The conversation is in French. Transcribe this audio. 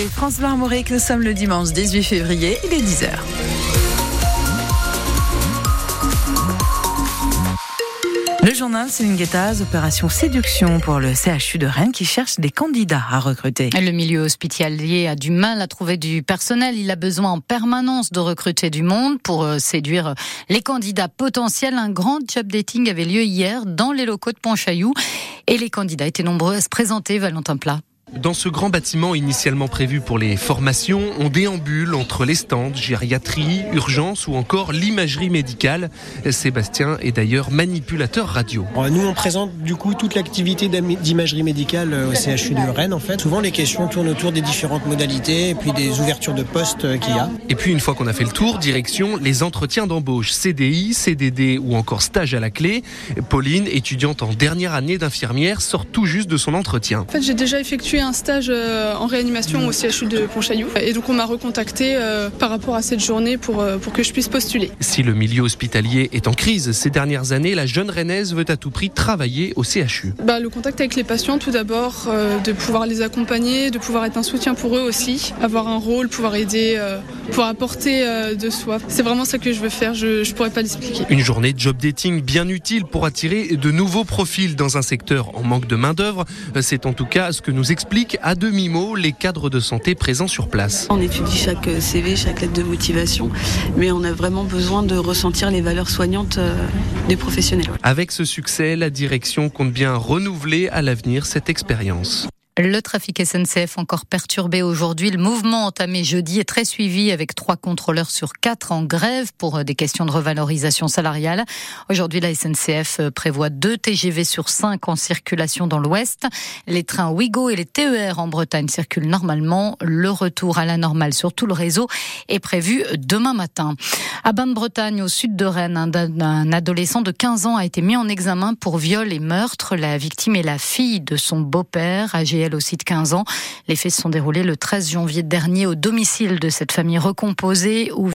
écoutez France Bleu nous sommes le dimanche 18 février, il est 10h. Le journal Céline Guettaz, opération séduction pour le CHU de Rennes qui cherche des candidats à recruter. Le milieu hospitalier a du mal à trouver du personnel. Il a besoin en permanence de recruter du monde pour euh, séduire les candidats potentiels. Un grand job dating avait lieu hier dans les locaux de Pontchaillou et les candidats étaient nombreux à se présenter, Valentin Plat. Dans ce grand bâtiment initialement prévu pour les formations, on déambule entre les stands, gériatrie, urgence ou encore l'imagerie médicale. Sébastien est d'ailleurs manipulateur radio. Nous, on présente du coup toute l'activité d'imagerie médicale euh, au CHU de Rennes en fait. Souvent, les questions tournent autour des différentes modalités et puis des ouvertures de postes euh, qu'il y a. Et puis, une fois qu'on a fait le tour, direction les entretiens d'embauche, CDI, CDD ou encore stage à la clé. Pauline, étudiante en dernière année d'infirmière, sort tout juste de son entretien. En fait, j'ai déjà effectué un stage euh, en réanimation au CHU de Pontchaillou. Et donc on m'a recontacté euh, par rapport à cette journée pour, euh, pour que je puisse postuler. Si le milieu hospitalier est en crise ces dernières années, la jeune rennaise veut à tout prix travailler au CHU. Bah, le contact avec les patients tout d'abord, de pouvoir les accompagner, de pouvoir être un soutien pour eux aussi, avoir un rôle, pouvoir aider, pouvoir apporter de soi. C'est vraiment ça que je veux faire, je ne pourrais pas l'expliquer. Une journée de job dating bien utile pour attirer de nouveaux profils dans un secteur en manque de main-d'œuvre. C'est en tout cas ce que nous explique explique à demi-mot les cadres de santé présents sur place. On étudie chaque CV, chaque lettre de motivation, mais on a vraiment besoin de ressentir les valeurs soignantes euh, des professionnels. Avec ce succès, la direction compte bien renouveler à l'avenir cette expérience. Le trafic SNCF encore perturbé aujourd'hui. Le mouvement entamé jeudi est très suivi avec trois contrôleurs sur quatre en grève pour euh, des questions de revalorisation salariale. Aujourd'hui, la SNCF euh, prévoit deux TGV sur cinq en circulation dans l'Ouest. Les trains Ouigo et les TER en Bretagne circulent normalement. Le retour à la normale sur tout le réseau est prévu demain matin. À Bain-de-Bretagne, au sud de Rennes, un adolescent de 15 ans a été mis en examen pour viol et meurtre. La victime est la fille de son beau-père, âgé aussi de 15 ans. Les faits se sont déroulés le 13 janvier dernier au domicile de cette famille recomposée où